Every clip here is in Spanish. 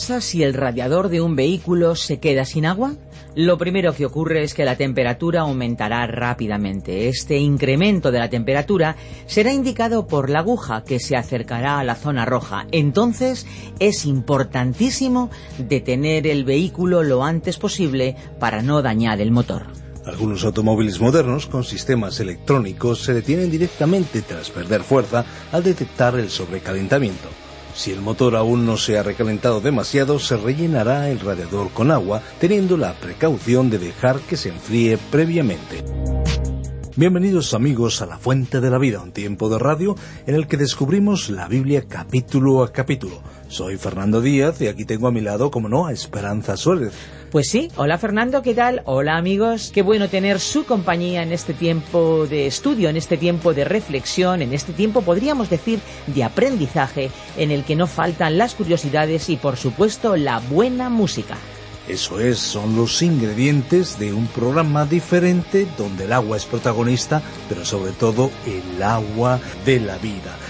Pasa si el radiador de un vehículo se queda sin agua? Lo primero que ocurre es que la temperatura aumentará rápidamente. Este incremento de la temperatura será indicado por la aguja que se acercará a la zona roja. Entonces es importantísimo detener el vehículo lo antes posible para no dañar el motor. Algunos automóviles modernos con sistemas electrónicos se detienen directamente tras perder fuerza al detectar el sobrecalentamiento. Si el motor aún no se ha recalentado demasiado, se rellenará el radiador con agua, teniendo la precaución de dejar que se enfríe previamente. Bienvenidos amigos a La Fuente de la Vida, un tiempo de radio en el que descubrimos la Biblia capítulo a capítulo. Soy Fernando Díaz y aquí tengo a mi lado, como no, a Esperanza Suárez. Pues sí, hola Fernando, ¿qué tal? Hola amigos, qué bueno tener su compañía en este tiempo de estudio, en este tiempo de reflexión, en este tiempo podríamos decir de aprendizaje en el que no faltan las curiosidades y por supuesto la buena música. Eso es, son los ingredientes de un programa diferente donde el agua es protagonista, pero sobre todo el agua de la vida.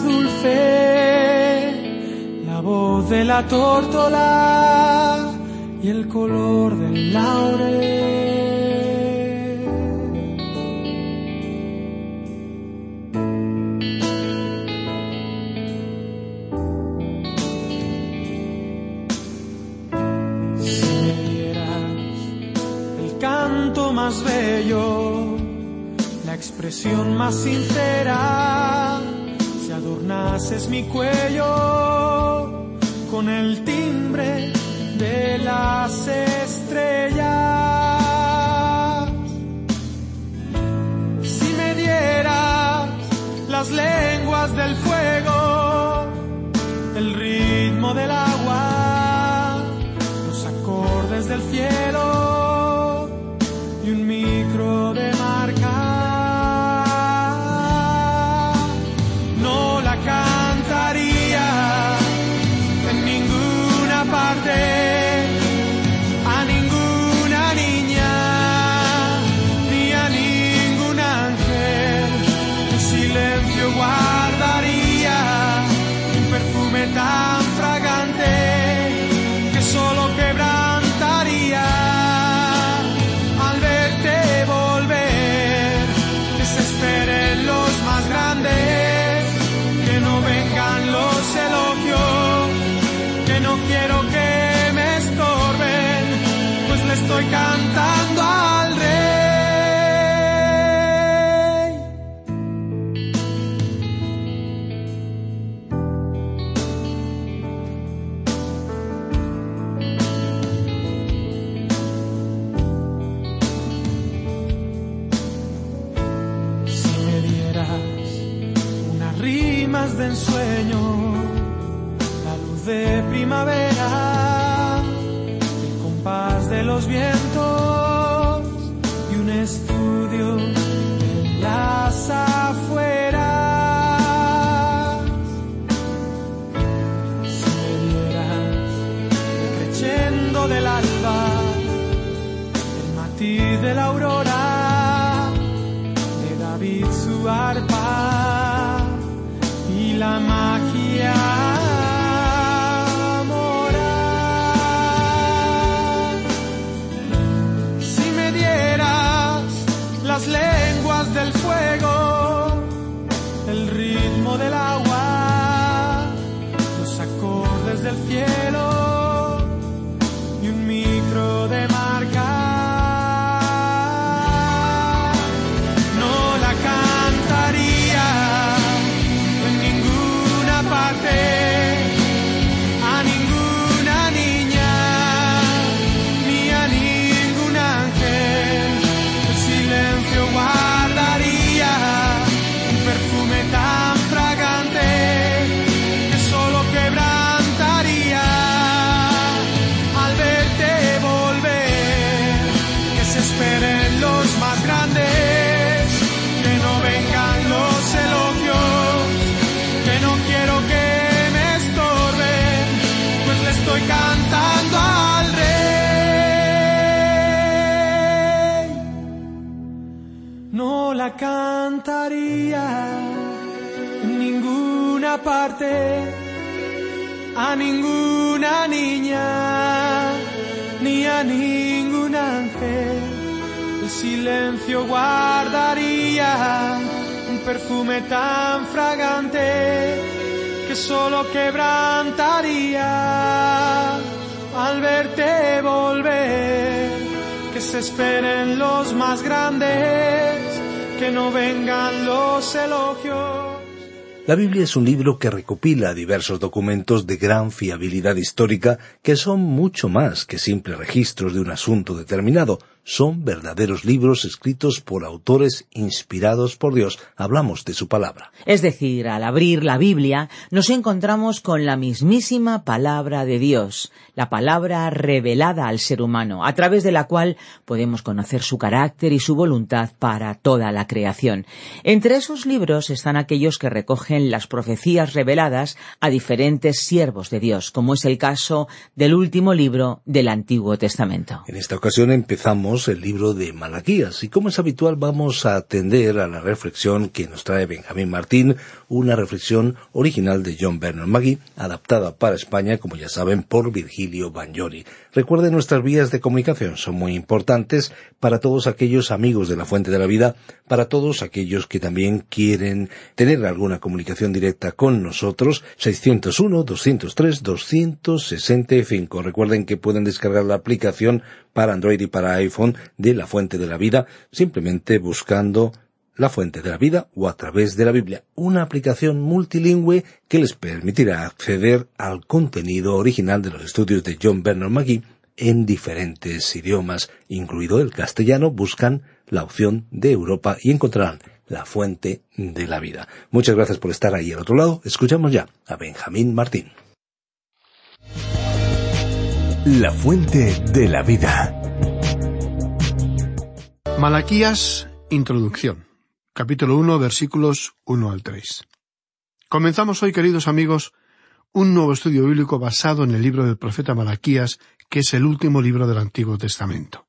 Dulce, la voz de la tórtola y el color del laurel. Si el canto más bello, expresión más sincera, si adornases mi cuello con el timbre de las estrellas. Si me dieras las lenguas del fuego, rimas de ensueño, la luz de primavera, el compás de los vientos y un estudio en las afueras. Ningún ángel. El silencio guardaría un perfume tan fragante que solo quebrantaría al verte volver. Que se esperen los más grandes, que no vengan los elogios. La Biblia es un libro que recopila diversos documentos de gran fiabilidad histórica que son mucho más que simples registros de un asunto determinado, son verdaderos libros escritos por autores inspirados por Dios. Hablamos de su palabra. Es decir, al abrir la Biblia nos encontramos con la mismísima palabra de Dios, la palabra revelada al ser humano, a través de la cual podemos conocer su carácter y su voluntad para toda la creación. Entre esos libros están aquellos que recogen las profecías reveladas a diferentes siervos de Dios, como es el caso del último libro del Antiguo Testamento. En esta ocasión empezamos el libro de Malaquías y como es habitual vamos a atender a la reflexión que nos trae Benjamín Martín, una reflexión original de John Bernard Magui, adaptada para España, como ya saben, por Virgilio Bagnoli. Recuerden nuestras vías de comunicación, son muy importantes para todos aquellos amigos de la Fuente de la Vida, para todos aquellos que también quieren tener alguna comunicación directa con nosotros, 601-203-265. Recuerden que pueden descargar la aplicación para Android y para iPhone de la Fuente de la Vida, simplemente buscando la Fuente de la Vida o a través de la Biblia, una aplicación multilingüe que les permitirá acceder al contenido original de los estudios de John Bernard McGee en diferentes idiomas, incluido el castellano, buscan la opción de Europa y encontrarán la fuente de la vida. Muchas gracias por estar ahí al otro lado. Escuchamos ya a Benjamín Martín. La fuente de la vida. Malaquías, introducción. Capítulo 1, versículos 1 al 3. Comenzamos hoy, queridos amigos, un nuevo estudio bíblico basado en el libro del profeta Malaquías, que es el último libro del Antiguo Testamento.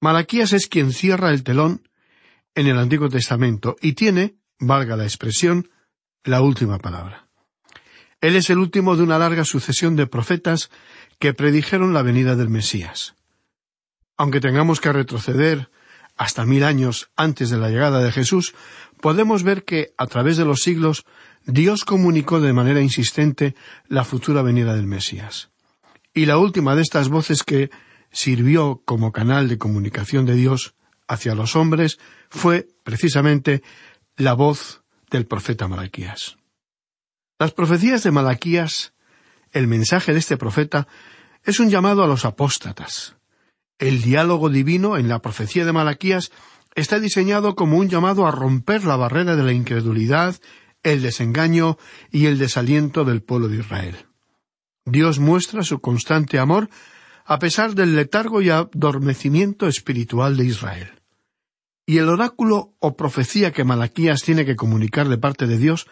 Malaquías es quien cierra el telón en el Antiguo Testamento y tiene, valga la expresión, la última palabra. Él es el último de una larga sucesión de profetas que predijeron la venida del Mesías. Aunque tengamos que retroceder hasta mil años antes de la llegada de Jesús, podemos ver que, a través de los siglos, Dios comunicó de manera insistente la futura venida del Mesías. Y la última de estas voces que sirvió como canal de comunicación de Dios hacia los hombres fue precisamente la voz del profeta Malaquías. Las profecías de Malaquías, el mensaje de este profeta, es un llamado a los apóstatas. El diálogo divino en la profecía de Malaquías está diseñado como un llamado a romper la barrera de la incredulidad, el desengaño y el desaliento del pueblo de Israel. Dios muestra su constante amor a pesar del letargo y adormecimiento espiritual de Israel. Y el oráculo o profecía que Malaquías tiene que comunicar de parte de Dios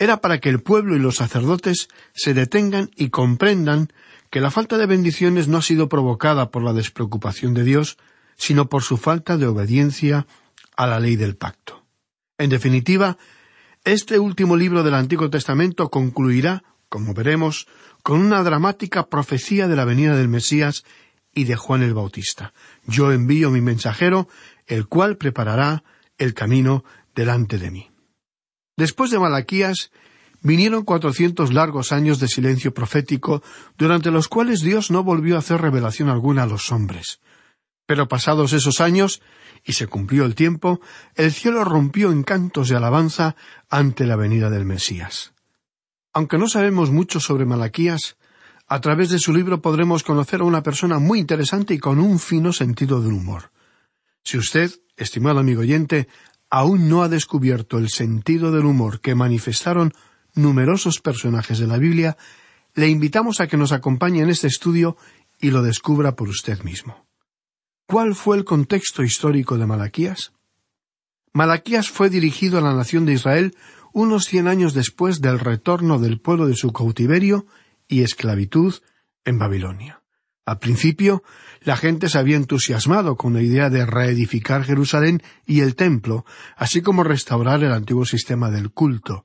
era para que el pueblo y los sacerdotes se detengan y comprendan que la falta de bendiciones no ha sido provocada por la despreocupación de Dios, sino por su falta de obediencia a la ley del pacto. En definitiva, este último libro del Antiguo Testamento concluirá, como veremos, con una dramática profecía de la venida del Mesías y de Juan el Bautista. Yo envío mi mensajero, el cual preparará el camino delante de mí. Después de Malaquías vinieron cuatrocientos largos años de silencio profético, durante los cuales Dios no volvió a hacer revelación alguna a los hombres. Pero pasados esos años, y se cumplió el tiempo, el cielo rompió en cantos de alabanza ante la venida del Mesías. Aunque no sabemos mucho sobre Malaquías, a través de su libro podremos conocer a una persona muy interesante y con un fino sentido del humor. Si usted, estimado amigo oyente, aún no ha descubierto el sentido del humor que manifestaron numerosos personajes de la Biblia, le invitamos a que nos acompañe en este estudio y lo descubra por usted mismo. ¿Cuál fue el contexto histórico de Malaquías? Malaquías fue dirigido a la nación de Israel unos cien años después del retorno del pueblo de su cautiverio y esclavitud en Babilonia. Al principio, la gente se había entusiasmado con la idea de reedificar Jerusalén y el templo, así como restaurar el antiguo sistema del culto.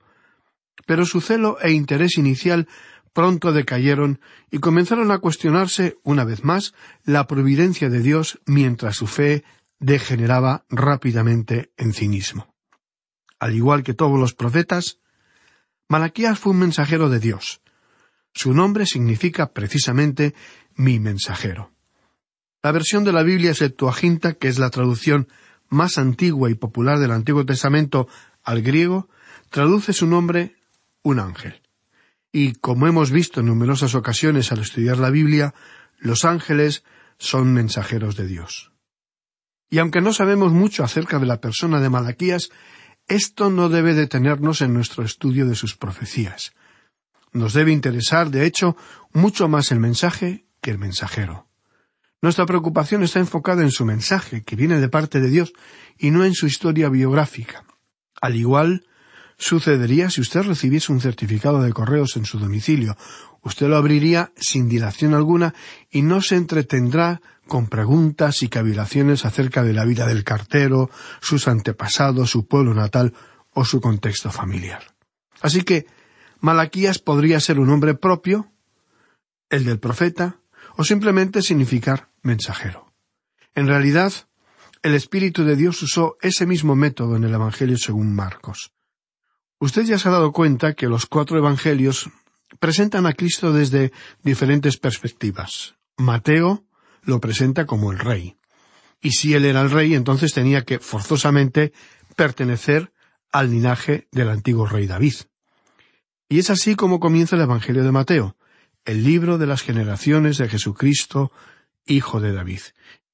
Pero su celo e interés inicial pronto decayeron y comenzaron a cuestionarse, una vez más, la providencia de Dios mientras su fe degeneraba rápidamente en cinismo. Al igual que todos los profetas, Malaquías fue un mensajero de Dios. Su nombre significa precisamente mi mensajero. La versión de la Biblia Septuaginta, que es la traducción más antigua y popular del Antiguo Testamento al griego, traduce su nombre un ángel. Y como hemos visto en numerosas ocasiones al estudiar la Biblia, los ángeles son mensajeros de Dios. Y aunque no sabemos mucho acerca de la persona de Malaquías, esto no debe detenernos en nuestro estudio de sus profecías. Nos debe interesar, de hecho, mucho más el mensaje el mensajero. Nuestra preocupación está enfocada en su mensaje, que viene de parte de Dios, y no en su historia biográfica. Al igual sucedería si usted recibiese un certificado de correos en su domicilio. Usted lo abriría sin dilación alguna y no se entretendrá con preguntas y cavilaciones acerca de la vida del cartero, sus antepasados, su pueblo natal o su contexto familiar. Así que Malaquías podría ser un nombre propio, el del profeta, o simplemente significar mensajero. En realidad, el Espíritu de Dios usó ese mismo método en el Evangelio según Marcos. Usted ya se ha dado cuenta que los cuatro Evangelios presentan a Cristo desde diferentes perspectivas. Mateo lo presenta como el rey. Y si él era el rey, entonces tenía que forzosamente pertenecer al linaje del antiguo rey David. Y es así como comienza el Evangelio de Mateo el libro de las generaciones de Jesucristo, hijo de David.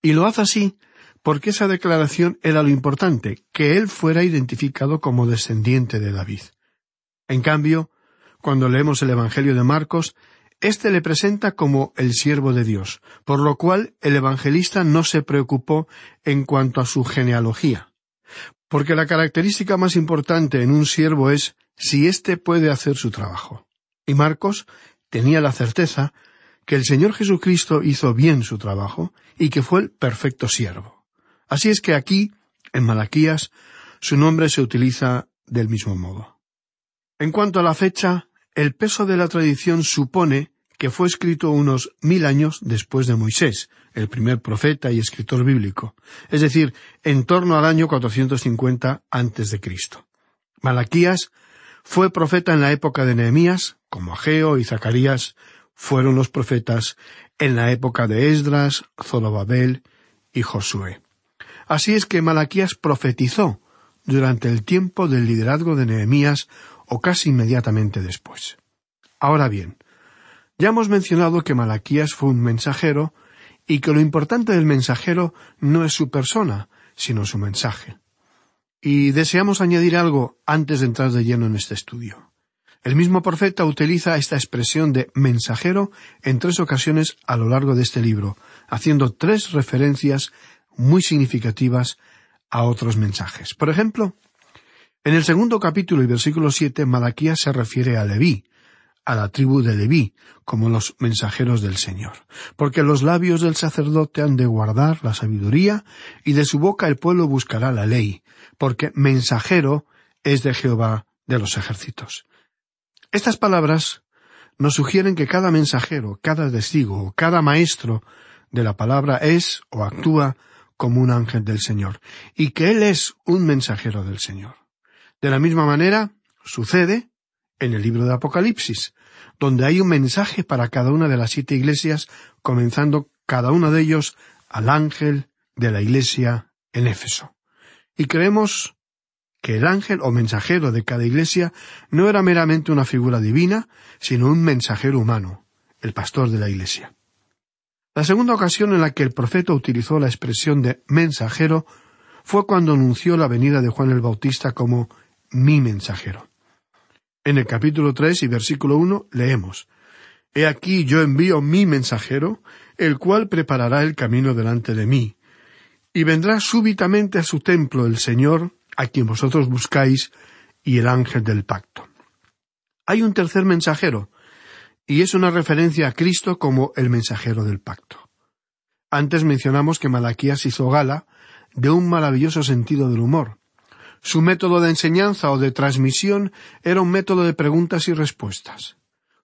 Y lo hace así porque esa declaración era lo importante, que él fuera identificado como descendiente de David. En cambio, cuando leemos el Evangelio de Marcos, éste le presenta como el siervo de Dios, por lo cual el evangelista no se preocupó en cuanto a su genealogía, porque la característica más importante en un siervo es si éste puede hacer su trabajo. Y Marcos tenía la certeza que el Señor Jesucristo hizo bien su trabajo y que fue el perfecto siervo. Así es que aquí, en Malaquías, su nombre se utiliza del mismo modo. En cuanto a la fecha, el peso de la tradición supone que fue escrito unos mil años después de Moisés, el primer profeta y escritor bíblico, es decir, en torno al año 450 antes de Cristo. Malaquías fue profeta en la época de Nehemías, como Ageo y Zacarías fueron los profetas en la época de Esdras, Zorobabel y Josué. Así es que Malaquías profetizó durante el tiempo del liderazgo de Nehemías o casi inmediatamente después. Ahora bien, ya hemos mencionado que Malaquías fue un mensajero y que lo importante del mensajero no es su persona, sino su mensaje. Y deseamos añadir algo antes de entrar de lleno en este estudio. El mismo profeta utiliza esta expresión de mensajero en tres ocasiones a lo largo de este libro, haciendo tres referencias muy significativas a otros mensajes. Por ejemplo, en el segundo capítulo y versículo siete, Malaquías se refiere a Leví, a la tribu de Leví, como los mensajeros del Señor, porque los labios del sacerdote han de guardar la sabiduría, y de su boca el pueblo buscará la ley, porque mensajero es de Jehová de los ejércitos. Estas palabras nos sugieren que cada mensajero, cada testigo, cada maestro de la palabra es o actúa como un ángel del Señor, y que Él es un mensajero del Señor. De la misma manera, sucede en el libro de Apocalipsis, donde hay un mensaje para cada una de las siete iglesias, comenzando cada uno de ellos al ángel de la iglesia en Éfeso. Y creemos que el ángel o mensajero de cada iglesia no era meramente una figura divina, sino un mensajero humano, el pastor de la iglesia. La segunda ocasión en la que el profeta utilizó la expresión de mensajero fue cuando anunció la venida de Juan el Bautista como mi mensajero. En el capítulo tres y versículo uno leemos He aquí yo envío mi mensajero, el cual preparará el camino delante de mí. Y vendrá súbitamente a su templo el Señor, a quien vosotros buscáis, y el ángel del pacto. Hay un tercer mensajero, y es una referencia a Cristo como el mensajero del pacto. Antes mencionamos que Malaquías hizo gala de un maravilloso sentido del humor. Su método de enseñanza o de transmisión era un método de preguntas y respuestas.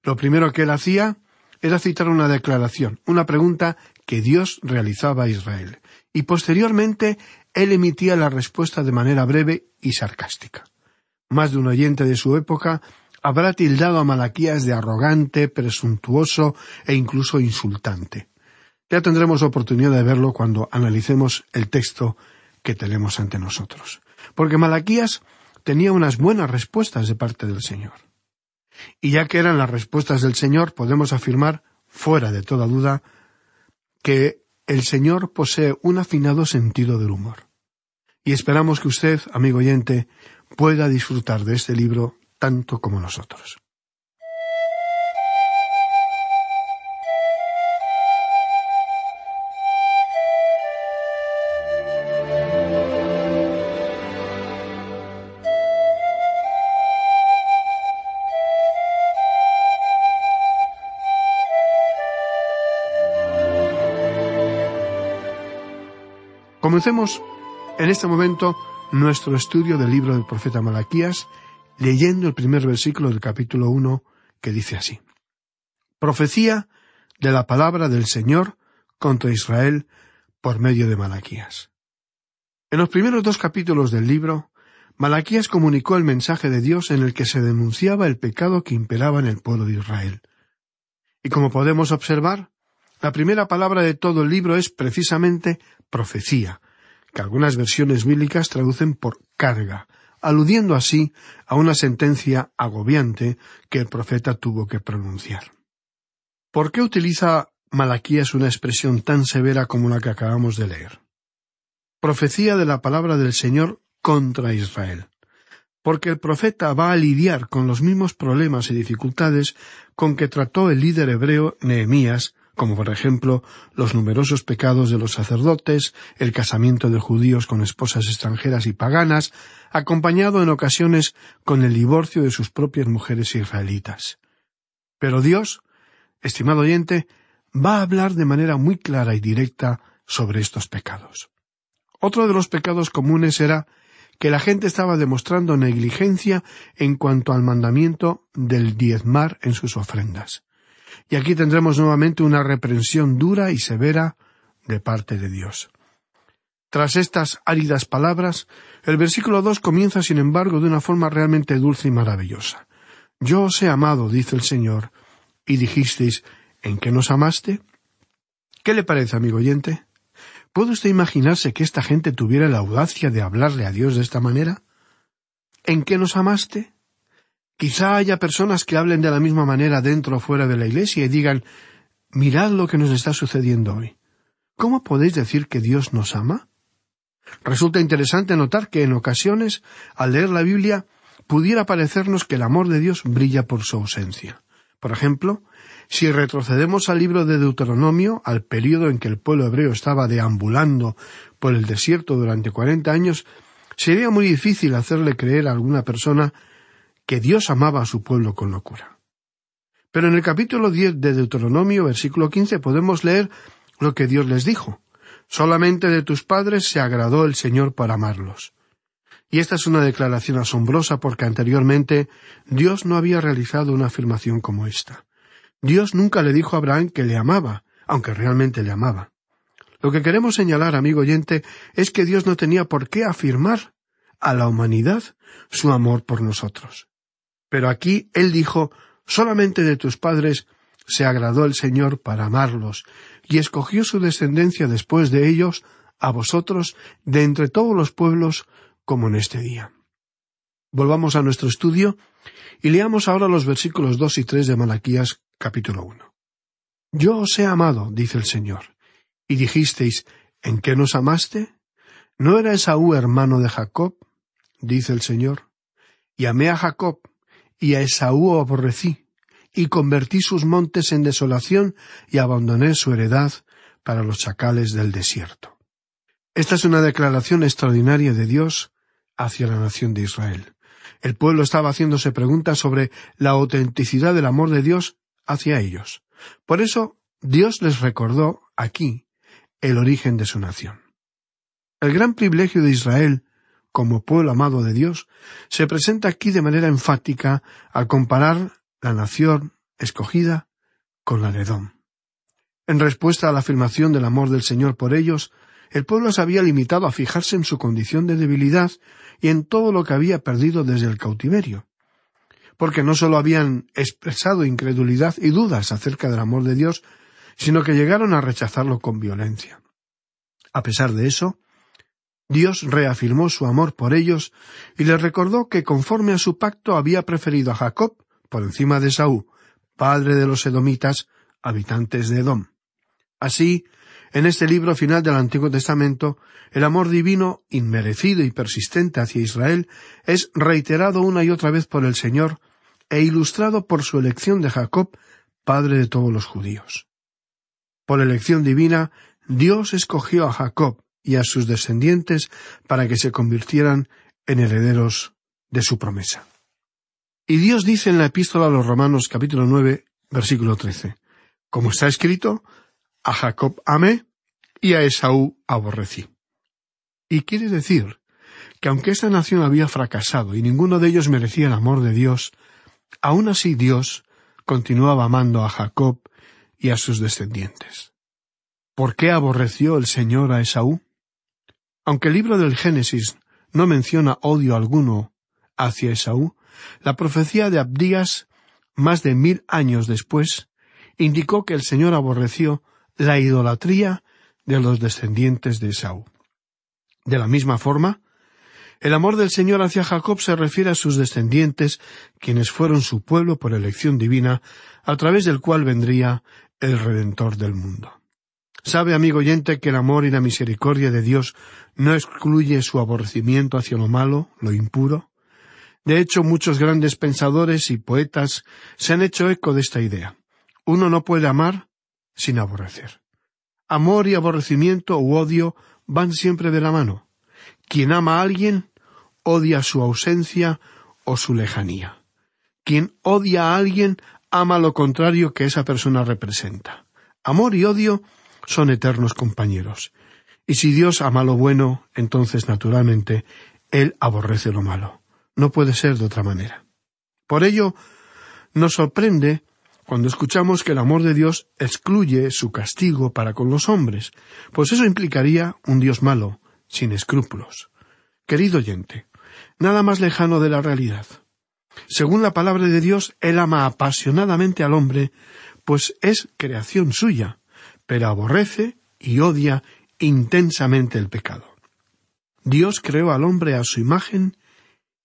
Lo primero que él hacía era citar una declaración, una pregunta que Dios realizaba a Israel, y posteriormente él emitía la respuesta de manera breve y sarcástica. Más de un oyente de su época habrá tildado a Malaquías de arrogante, presuntuoso e incluso insultante. Ya tendremos oportunidad de verlo cuando analicemos el texto que tenemos ante nosotros. Porque Malaquías tenía unas buenas respuestas de parte del Señor. Y ya que eran las respuestas del Señor, podemos afirmar, fuera de toda duda, que el Señor posee un afinado sentido del humor. Y esperamos que usted, amigo oyente, pueda disfrutar de este libro tanto como nosotros. Comencemos en este momento nuestro estudio del libro del profeta Malaquías leyendo el primer versículo del capítulo uno, que dice así. Profecía de la palabra del Señor contra Israel por medio de Malaquías. En los primeros dos capítulos del libro, Malaquías comunicó el mensaje de Dios en el que se denunciaba el pecado que imperaba en el pueblo de Israel. Y como podemos observar, la primera palabra de todo el libro es precisamente profecía, que algunas versiones bíblicas traducen por carga, aludiendo así a una sentencia agobiante que el profeta tuvo que pronunciar. ¿Por qué utiliza Malaquías una expresión tan severa como la que acabamos de leer? Profecía de la palabra del Señor contra Israel. Porque el profeta va a lidiar con los mismos problemas y dificultades con que trató el líder hebreo Nehemías como por ejemplo los numerosos pecados de los sacerdotes, el casamiento de judíos con esposas extranjeras y paganas, acompañado en ocasiones con el divorcio de sus propias mujeres israelitas. Pero Dios, estimado oyente, va a hablar de manera muy clara y directa sobre estos pecados. Otro de los pecados comunes era que la gente estaba demostrando negligencia en cuanto al mandamiento del diezmar en sus ofrendas. Y aquí tendremos nuevamente una reprensión dura y severa de parte de Dios. Tras estas áridas palabras, el versículo dos comienza, sin embargo, de una forma realmente dulce y maravillosa. Yo os he amado, dice el Señor, y dijisteis, ¿En qué nos amaste? ¿Qué le parece, amigo oyente? ¿Puede usted imaginarse que esta gente tuviera la audacia de hablarle a Dios de esta manera? ¿En qué nos amaste? Quizá haya personas que hablen de la misma manera dentro o fuera de la iglesia y digan Mirad lo que nos está sucediendo hoy. ¿Cómo podéis decir que Dios nos ama? Resulta interesante notar que en ocasiones, al leer la Biblia, pudiera parecernos que el amor de Dios brilla por su ausencia. Por ejemplo, si retrocedemos al libro de Deuteronomio, al período en que el pueblo hebreo estaba deambulando por el desierto durante cuarenta años, sería muy difícil hacerle creer a alguna persona que Dios amaba a su pueblo con locura. Pero en el capítulo diez de Deuteronomio, versículo quince, podemos leer lo que Dios les dijo. Solamente de tus padres se agradó el Señor para amarlos. Y esta es una declaración asombrosa porque anteriormente Dios no había realizado una afirmación como esta. Dios nunca le dijo a Abraham que le amaba, aunque realmente le amaba. Lo que queremos señalar, amigo oyente, es que Dios no tenía por qué afirmar a la humanidad su amor por nosotros. Pero aquí Él dijo, solamente de tus padres se agradó el Señor para amarlos, y escogió su descendencia después de ellos, a vosotros, de entre todos los pueblos, como en este día. Volvamos a nuestro estudio y leamos ahora los versículos dos y tres de Malaquías capítulo uno. Yo os he amado, dice el Señor, y dijisteis, ¿en qué nos amaste? ¿No era Esaú hermano de Jacob? dice el Señor. Y amé a Jacob, y a Esaú aborrecí, y convertí sus montes en desolación, y abandoné su heredad para los chacales del desierto. Esta es una declaración extraordinaria de Dios hacia la nación de Israel. El pueblo estaba haciéndose preguntas sobre la autenticidad del amor de Dios hacia ellos. Por eso Dios les recordó aquí el origen de su nación. El gran privilegio de Israel como pueblo amado de Dios se presenta aquí de manera enfática al comparar la nación escogida con la de. En respuesta a la afirmación del amor del Señor por ellos, el pueblo se había limitado a fijarse en su condición de debilidad y en todo lo que había perdido desde el cautiverio porque no sólo habían expresado incredulidad y dudas acerca del amor de Dios, sino que llegaron a rechazarlo con violencia. A pesar de eso, Dios reafirmó su amor por ellos y les recordó que conforme a su pacto había preferido a Jacob por encima de Saúl, padre de los edomitas, habitantes de Edom. Así, en este libro final del Antiguo Testamento, el amor divino, inmerecido y persistente hacia Israel, es reiterado una y otra vez por el Señor e ilustrado por su elección de Jacob, padre de todos los judíos. Por elección divina, Dios escogió a Jacob y a sus descendientes para que se convirtieran en herederos de su promesa. Y Dios dice en la epístola a los Romanos capítulo nueve, versículo trece, como está escrito, a Jacob amé y a Esaú aborrecí. Y quiere decir que aunque esta nación había fracasado y ninguno de ellos merecía el amor de Dios, aun así Dios continuaba amando a Jacob y a sus descendientes. ¿Por qué aborreció el Señor a Esaú? Aunque el libro del Génesis no menciona odio alguno hacia Esaú, la profecía de Abdías, más de mil años después, indicó que el Señor aborreció la idolatría de los descendientes de Esaú. De la misma forma, el amor del Señor hacia Jacob se refiere a sus descendientes, quienes fueron su pueblo por elección divina, a través del cual vendría el Redentor del mundo. ¿Sabe, amigo oyente, que el amor y la misericordia de Dios no excluye su aborrecimiento hacia lo malo, lo impuro? De hecho, muchos grandes pensadores y poetas se han hecho eco de esta idea. Uno no puede amar sin aborrecer. Amor y aborrecimiento u odio van siempre de la mano. Quien ama a alguien odia su ausencia o su lejanía. Quien odia a alguien ama lo contrario que esa persona representa. Amor y odio son eternos compañeros. Y si Dios ama lo bueno, entonces naturalmente Él aborrece lo malo. No puede ser de otra manera. Por ello, nos sorprende cuando escuchamos que el amor de Dios excluye su castigo para con los hombres, pues eso implicaría un Dios malo, sin escrúpulos. Querido oyente, nada más lejano de la realidad. Según la palabra de Dios, Él ama apasionadamente al hombre, pues es creación suya, pero aborrece y odia intensamente el pecado. Dios creó al hombre a su imagen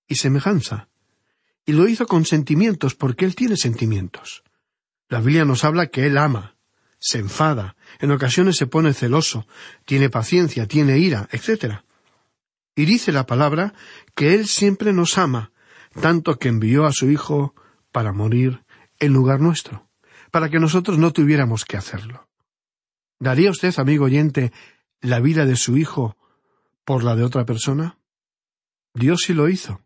y semejanza, y lo hizo con sentimientos porque Él tiene sentimientos. La Biblia nos habla que Él ama, se enfada, en ocasiones se pone celoso, tiene paciencia, tiene ira, etc. Y dice la palabra que Él siempre nos ama, tanto que envió a su Hijo para morir en lugar nuestro, para que nosotros no tuviéramos que hacerlo. ¿Daría usted, amigo oyente, la vida de su Hijo por la de otra persona? Dios sí lo hizo,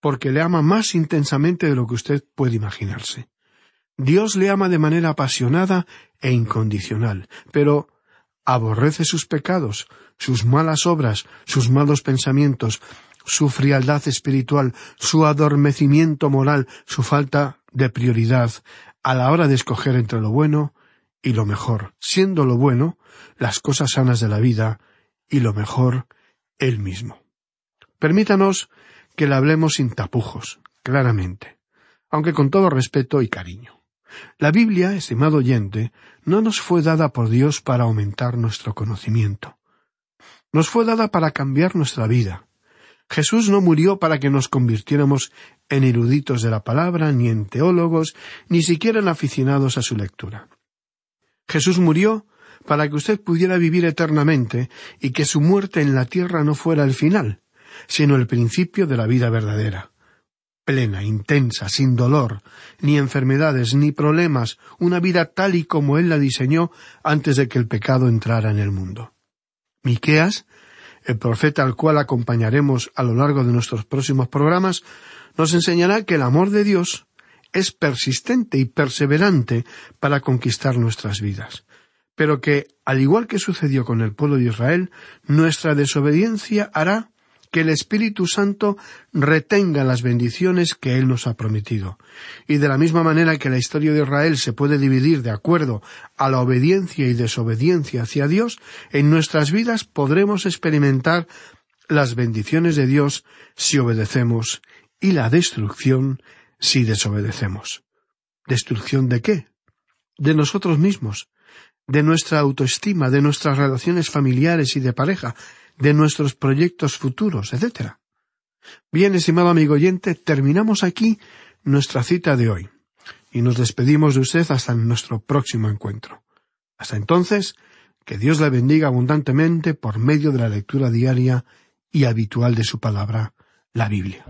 porque le ama más intensamente de lo que usted puede imaginarse. Dios le ama de manera apasionada e incondicional, pero aborrece sus pecados, sus malas obras, sus malos pensamientos, su frialdad espiritual, su adormecimiento moral, su falta de prioridad a la hora de escoger entre lo bueno y lo mejor, siendo lo bueno las cosas sanas de la vida y lo mejor Él mismo. Permítanos que le hablemos sin tapujos, claramente, aunque con todo respeto y cariño. La Biblia, estimado oyente, no nos fue dada por Dios para aumentar nuestro conocimiento. Nos fue dada para cambiar nuestra vida. Jesús no murió para que nos convirtiéramos en eruditos de la palabra, ni en teólogos, ni siquiera en aficionados a su lectura. Jesús murió para que usted pudiera vivir eternamente y que su muerte en la tierra no fuera el final, sino el principio de la vida verdadera plena, intensa, sin dolor, ni enfermedades, ni problemas, una vida tal y como Él la diseñó antes de que el pecado entrara en el mundo. Miqueas, el profeta al cual acompañaremos a lo largo de nuestros próximos programas, nos enseñará que el amor de Dios es persistente y perseverante para conquistar nuestras vidas, pero que, al igual que sucedió con el pueblo de Israel, nuestra desobediencia hará que el Espíritu Santo retenga las bendiciones que Él nos ha prometido. Y de la misma manera que la historia de Israel se puede dividir de acuerdo a la obediencia y desobediencia hacia Dios, en nuestras vidas podremos experimentar las bendiciones de Dios si obedecemos y la destrucción si desobedecemos. ¿Destrucción de qué? De nosotros mismos, de nuestra autoestima, de nuestras relaciones familiares y de pareja, de nuestros proyectos futuros, etc. Bien, estimado amigo oyente, terminamos aquí nuestra cita de hoy y nos despedimos de usted hasta nuestro próximo encuentro. Hasta entonces, que Dios le bendiga abundantemente por medio de la lectura diaria y habitual de su palabra, la Biblia.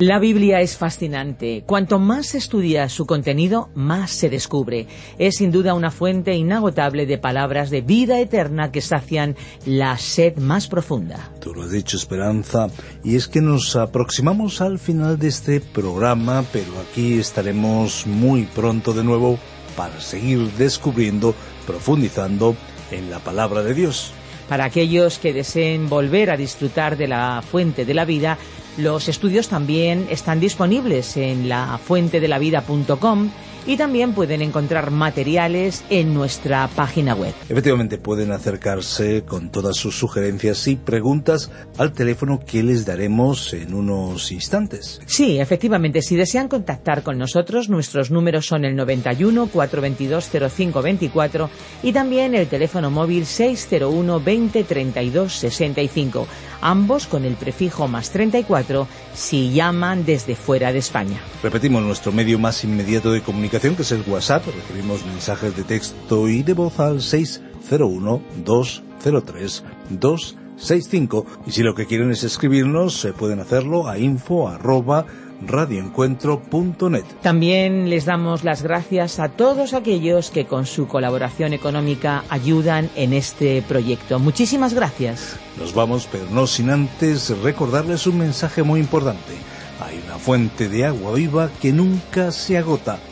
La Biblia es fascinante. Cuanto más se estudia su contenido, más se descubre. Es sin duda una fuente inagotable de palabras de vida eterna que sacian la sed más profunda. Tú lo has dicho, Esperanza, y es que nos aproximamos al final de este programa, pero aquí estaremos muy pronto de nuevo para seguir descubriendo, profundizando en la palabra de Dios. Para aquellos que deseen volver a disfrutar de la fuente de la vida, los estudios también están disponibles en la fuentedelavida.com y también pueden encontrar materiales en nuestra página web. Efectivamente, pueden acercarse con todas sus sugerencias y preguntas al teléfono que les daremos en unos instantes. Sí, efectivamente, si desean contactar con nosotros, nuestros números son el 91 422 0524 y también el teléfono móvil 601 20 32 65, ambos con el prefijo más 34 si llaman desde fuera de España. Repetimos nuestro medio más inmediato de comunicación que es el WhatsApp. Recibimos mensajes de texto y de voz al 601-203-265. Y si lo que quieren es escribirnos, se pueden hacerlo a info arroba radioencuentro.net. También les damos las gracias a todos aquellos que con su colaboración económica ayudan en este proyecto. Muchísimas gracias. Nos vamos, pero no sin antes recordarles un mensaje muy importante. Hay una fuente de agua viva que nunca se agota